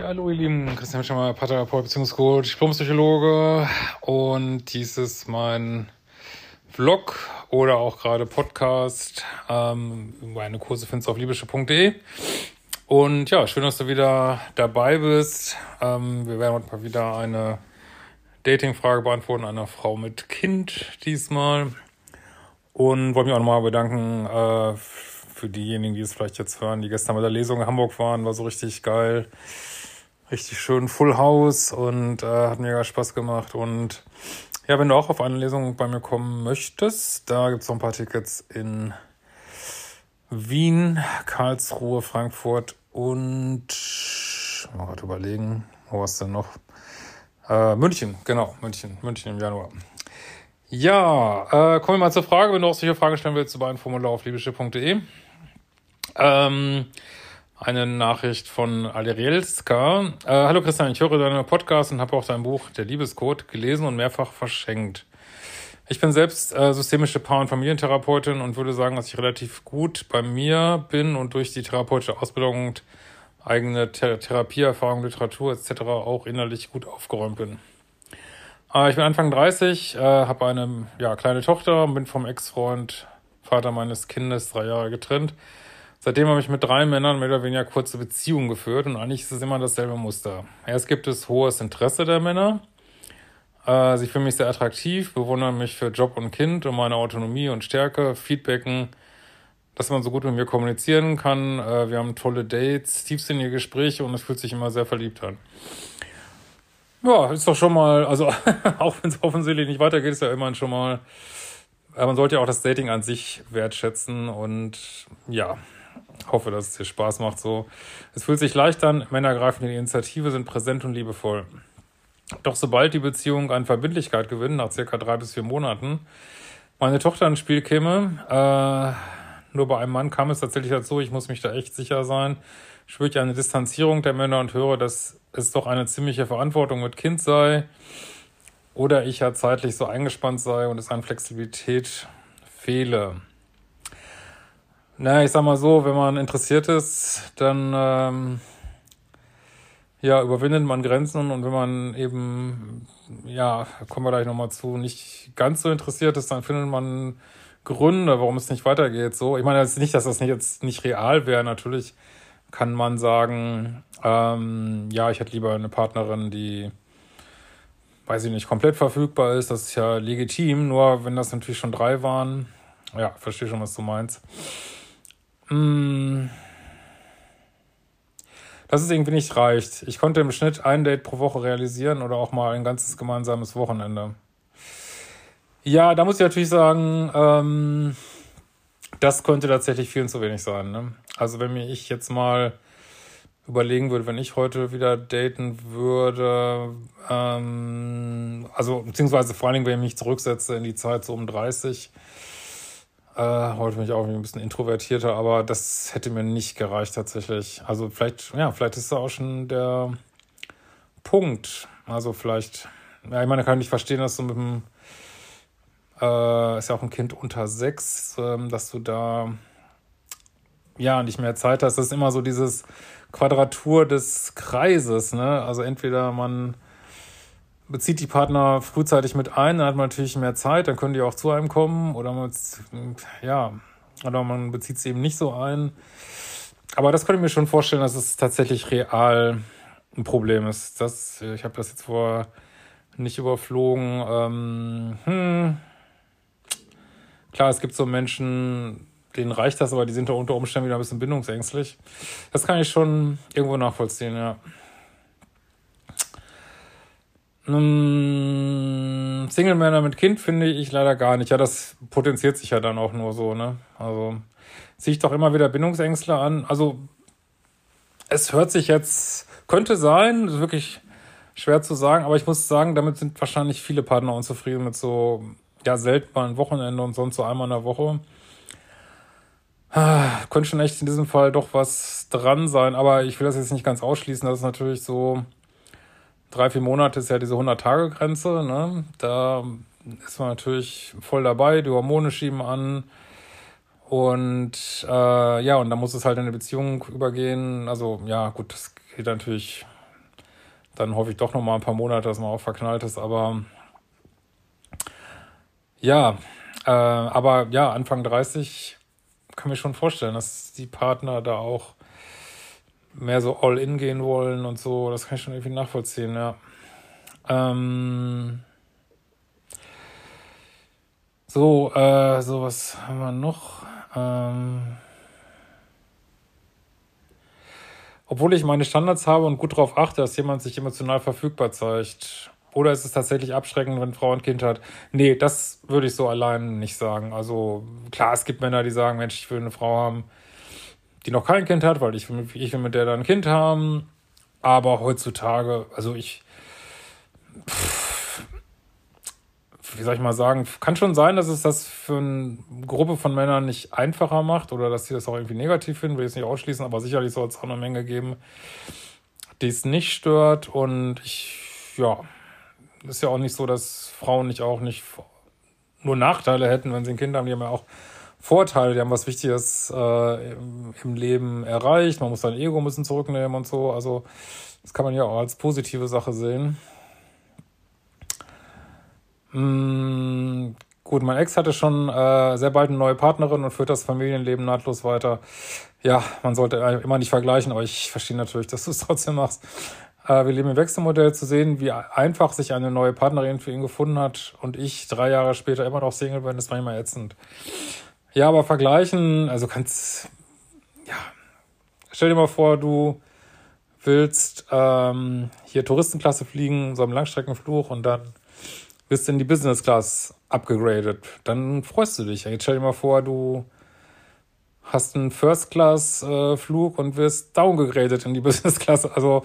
Ja, hallo ihr Lieben, Christian Schemmer, Paartherapeut, Beziehungscoach, Diplompsychologe und dies ist mein Vlog oder auch gerade Podcast. Ähm, meine Kurse findest du auf libysche.de und ja, schön, dass du wieder dabei bist. Ähm, wir werden heute mal wieder eine Dating-Frage beantworten einer Frau mit Kind diesmal und wollte mich auch nochmal bedanken äh, für diejenigen, die es vielleicht jetzt hören, die gestern bei der Lesung in Hamburg waren, war so richtig geil. Richtig schön Full House und äh, hat mega Spaß gemacht. Und ja, wenn du auch auf eine Lesung bei mir kommen möchtest, da gibt es noch ein paar Tickets in Wien, Karlsruhe, Frankfurt und mal gerade überlegen, wo ist denn noch? Äh, München, genau, München, München im Januar. Ja, äh, kommen wir mal zur Frage. Wenn du auch solche Fragen stellen willst, über ein Formular auf liebeschiff.de. Ähm, eine Nachricht von Alerielska. Äh, Hallo Christian, ich höre deine Podcast und habe auch dein Buch Der Liebescode gelesen und mehrfach verschenkt. Ich bin selbst äh, systemische Paar- und Familientherapeutin und würde sagen, dass ich relativ gut bei mir bin und durch die therapeutische Ausbildung und eigene Th Therapieerfahrung, Literatur etc. auch innerlich gut aufgeräumt bin. Äh, ich bin Anfang 30, äh, habe eine ja, kleine Tochter und bin vom Ex-Freund, Vater meines Kindes, drei Jahre getrennt. Seitdem habe ich mit drei Männern mehr oder weniger kurze Beziehungen geführt und eigentlich ist es immer dasselbe Muster. Erst gibt es hohes Interesse der Männer. Äh, sie finden mich sehr attraktiv, bewundern mich für Job und Kind und meine Autonomie und Stärke, feedbacken, dass man so gut mit mir kommunizieren kann. Äh, wir haben tolle Dates, tiefsinnige Gespräche und es fühlt sich immer sehr verliebt an. Ja, ist doch schon mal, also auch wenn es offensichtlich nicht weitergeht, ist ja immerhin schon mal, man sollte ja auch das Dating an sich wertschätzen und ja, hoffe, dass es dir Spaß macht so. Es fühlt sich leicht an, Männer greifen in die Initiative, sind präsent und liebevoll. Doch sobald die Beziehung an Verbindlichkeit gewinnt, nach circa drei bis vier Monaten, meine Tochter ins Spiel käme, äh, nur bei einem Mann kam es tatsächlich dazu, ich muss mich da echt sicher sein, spüre ich eine Distanzierung der Männer und höre, dass es doch eine ziemliche Verantwortung mit Kind sei oder ich ja zeitlich so eingespannt sei und es an Flexibilität fehle. Na, ich sag mal so, wenn man interessiert ist, dann ähm, ja, überwindet man Grenzen und wenn man eben, ja, kommen wir gleich nochmal zu, nicht ganz so interessiert ist, dann findet man Gründe, warum es nicht weitergeht. So, ich meine jetzt nicht, dass das jetzt nicht real wäre. Natürlich kann man sagen, ähm, ja, ich hätte lieber eine Partnerin, die, weiß ich nicht, komplett verfügbar ist. Das ist ja legitim. Nur wenn das natürlich schon drei waren, ja, verstehe schon, was du meinst. Mm. Dass es irgendwie nicht reicht. Ich konnte im Schnitt ein Date pro Woche realisieren oder auch mal ein ganzes gemeinsames Wochenende. Ja, da muss ich natürlich sagen, ähm, das könnte tatsächlich viel zu wenig sein. Ne? Also wenn mir ich jetzt mal überlegen würde, wenn ich heute wieder daten würde, ähm, also beziehungsweise vor allen Dingen, wenn ich mich zurücksetze in die Zeit so um 30, äh, heute bin ich auch ein bisschen introvertierter, aber das hätte mir nicht gereicht tatsächlich. Also vielleicht, ja, vielleicht ist da auch schon der Punkt. Also vielleicht, ja, ich meine, kann ich verstehen, dass du mit dem, äh, ist ja auch ein Kind unter sechs, ähm, dass du da ja nicht mehr Zeit hast. Das ist immer so dieses Quadratur des Kreises, ne? Also entweder man bezieht die Partner frühzeitig mit ein, dann hat man natürlich mehr Zeit, dann können die auch zu einem kommen oder man, ja, oder man bezieht sie eben nicht so ein. Aber das könnte ich mir schon vorstellen, dass es tatsächlich real ein Problem ist. Das, ich habe das jetzt vor nicht überflogen. Ähm, hm. Klar, es gibt so Menschen, denen reicht das, aber die sind da unter Umständen wieder ein bisschen bindungsängstlich. Das kann ich schon irgendwo nachvollziehen, ja. Hm, Single-Männer mit Kind finde ich leider gar nicht. Ja, das potenziert sich ja dann auch nur so, ne? Also ziehe ich doch immer wieder Bindungsängstler an. Also es hört sich jetzt, könnte sein, ist wirklich schwer zu sagen, aber ich muss sagen, damit sind wahrscheinlich viele Partner unzufrieden mit so, ja, selten mal ein Wochenende und sonst so einmal in der Woche. Ah, könnte schon echt in diesem Fall doch was dran sein, aber ich will das jetzt nicht ganz ausschließen. Das ist natürlich so, drei, vier Monate ist ja diese 100-Tage-Grenze. Ne? Da ist man natürlich voll dabei, die Hormone schieben an. Und äh, ja, und da muss es halt in eine Beziehung übergehen. Also ja, gut, das geht natürlich Dann hoffe ich doch noch mal ein paar Monate, dass man auch verknallt ist. Aber ja, äh, aber ja, Anfang 30 kann mir schon vorstellen, dass die Partner da auch mehr so all in gehen wollen und so. Das kann ich schon irgendwie nachvollziehen, ja. Ähm so, äh, so was haben wir noch? Ähm Obwohl ich meine Standards habe und gut darauf achte, dass jemand sich emotional verfügbar zeigt. Oder ist es tatsächlich abschreckend, wenn Frau ein Kind hat? Nee, das würde ich so allein nicht sagen. Also klar, es gibt Männer, die sagen, Mensch, ich will eine Frau haben, die noch kein Kind hat, weil ich will, ich will mit der dann ein Kind haben. Aber heutzutage, also ich, pff, wie soll ich mal sagen, kann schon sein, dass es das für eine Gruppe von Männern nicht einfacher macht oder dass sie das auch irgendwie negativ finden, will ich es nicht ausschließen, aber sicherlich soll es auch eine Menge geben, die es nicht stört. Und ich, ja, ist ja auch nicht so, dass Frauen nicht auch nicht nur Nachteile hätten, wenn sie ein Kind haben. Die haben ja auch Vorteile, die haben was Wichtiges äh, im, Leben erreicht. Man muss sein Ego ein bisschen zurücknehmen und so. Also das kann man ja auch als positive Sache sehen. Mm, gut, mein Ex hatte schon äh, sehr bald eine neue Partnerin und führt das Familienleben nahtlos weiter. Ja, man sollte immer nicht vergleichen, aber ich verstehe natürlich, dass du es trotzdem machst. Äh, wir leben im Wechselmodell zu sehen, wie einfach sich eine neue Partnerin für ihn gefunden hat und ich drei Jahre später immer noch Single bin, ist manchmal ätzend. Ja, aber vergleichen, also kannst, ja, stell dir mal vor, du willst ähm, hier Touristenklasse fliegen, so einem Langstreckenflug und dann bist in die Business Class abgegradet. Dann freust du dich. Jetzt stell dir mal vor, du hast einen First Class äh, und wirst downgegradet in die Business Class. Also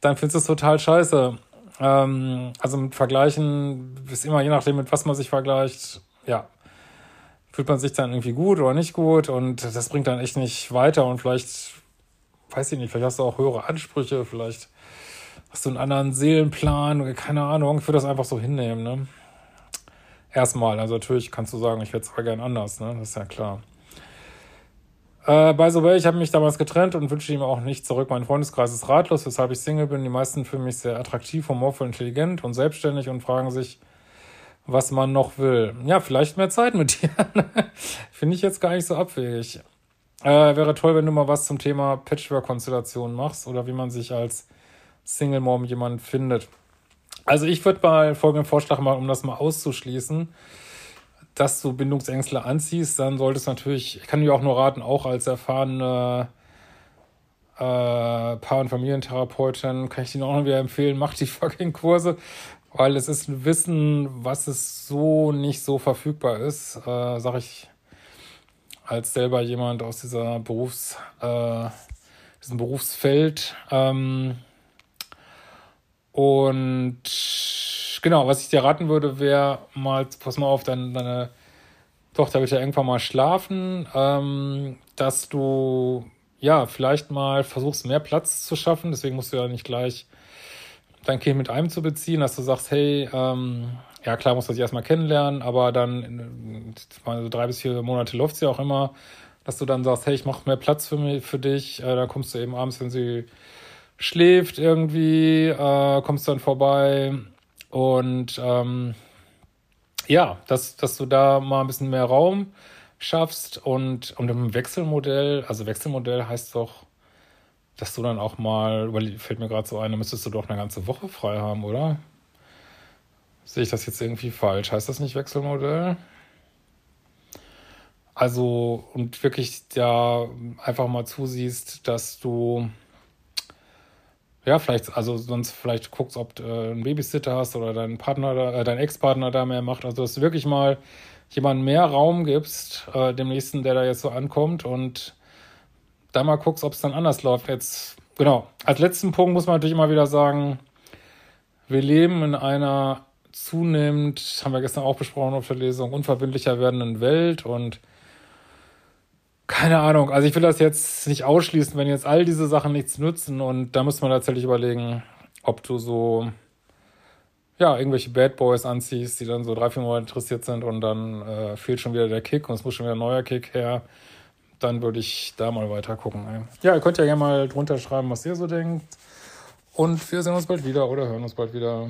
dann findest du es total scheiße. Ähm, also mit Vergleichen ist immer je nachdem, mit was man sich vergleicht. Ja, fühlt man sich dann irgendwie gut oder nicht gut und das bringt dann echt nicht weiter und vielleicht, weiß ich nicht, vielleicht hast du auch höhere Ansprüche, vielleicht hast du einen anderen Seelenplan, keine Ahnung, ich würde das einfach so hinnehmen, ne? Erstmal, also natürlich kannst du sagen, ich es aber gern anders, ne? Das ist ja klar. Äh, by the way, ich habe mich damals getrennt und wünsche ihm auch nicht zurück. Mein Freundeskreis ist ratlos, weshalb ich Single bin. Die meisten fühlen mich sehr attraktiv, humorvoll, intelligent und selbstständig und fragen sich, was man noch will. Ja, vielleicht mehr Zeit mit dir. Finde ich jetzt gar nicht so abwegig. Äh, wäre toll, wenn du mal was zum Thema Patchwork-Konstellation machst oder wie man sich als Single Mom jemand findet. Also ich würde mal folgenden Vorschlag machen, um das mal auszuschließen, dass du Bindungsängstler anziehst, dann solltest du natürlich, ich kann dir auch nur raten, auch als erfahrene äh, Paar- und Familientherapeutin, kann ich dir auch noch wieder empfehlen, mach die fucking Kurse, weil es ist ein Wissen, was es so nicht so verfügbar ist, äh, sag ich als selber jemand aus dieser Berufs, äh, diesem Berufsfeld. Ähm, und genau, was ich dir raten würde, wäre mal, pass mal auf, deine, deine Tochter wird ja irgendwann mal schlafen, ähm, dass du ja vielleicht mal versuchst, mehr Platz zu schaffen. Deswegen musst du ja nicht gleich dein Kind mit einem zu beziehen, dass du sagst, hey, ähm, ja klar muss sich erstmal kennenlernen, aber dann so drei bis vier Monate läuft es ja auch immer, dass du dann sagst, hey, ich mache mehr Platz für mich, für dich, äh, dann kommst du eben abends, wenn sie schläft irgendwie, äh, kommst dann vorbei. Und ähm, ja, dass, dass du da mal ein bisschen mehr Raum schaffst. Und, und im Wechselmodell, also Wechselmodell heißt doch, dass du dann auch mal, fällt mir gerade so ein, da müsstest du doch eine ganze Woche frei haben, oder? Sehe ich das jetzt irgendwie falsch? Heißt das nicht Wechselmodell? Also, und wirklich da einfach mal zusiehst, dass du, ja, vielleicht, also sonst vielleicht guckst, ob du äh, einen Babysitter hast oder deinen Partner, äh, dein Ex-Partner da mehr macht. Also, dass du wirklich mal jemandem mehr Raum gibst, äh, dem nächsten, der da jetzt so ankommt und da mal guckst, ob es dann anders läuft. Jetzt, genau. Als letzten Punkt muss man natürlich immer wieder sagen, wir leben in einer zunehmend, haben wir gestern auch besprochen auf der Lesung, unverbindlicher werdenden Welt und keine Ahnung, also ich will das jetzt nicht ausschließen, wenn jetzt all diese Sachen nichts nützen und da muss man tatsächlich überlegen, ob du so, ja, irgendwelche Bad Boys anziehst, die dann so drei, vier Monate interessiert sind und dann äh, fehlt schon wieder der Kick und es muss schon wieder ein neuer Kick her dann würde ich da mal weiter gucken. Ja, ihr könnt ja gerne mal drunter schreiben, was ihr so denkt. Und wir sehen uns bald wieder oder hören uns bald wieder.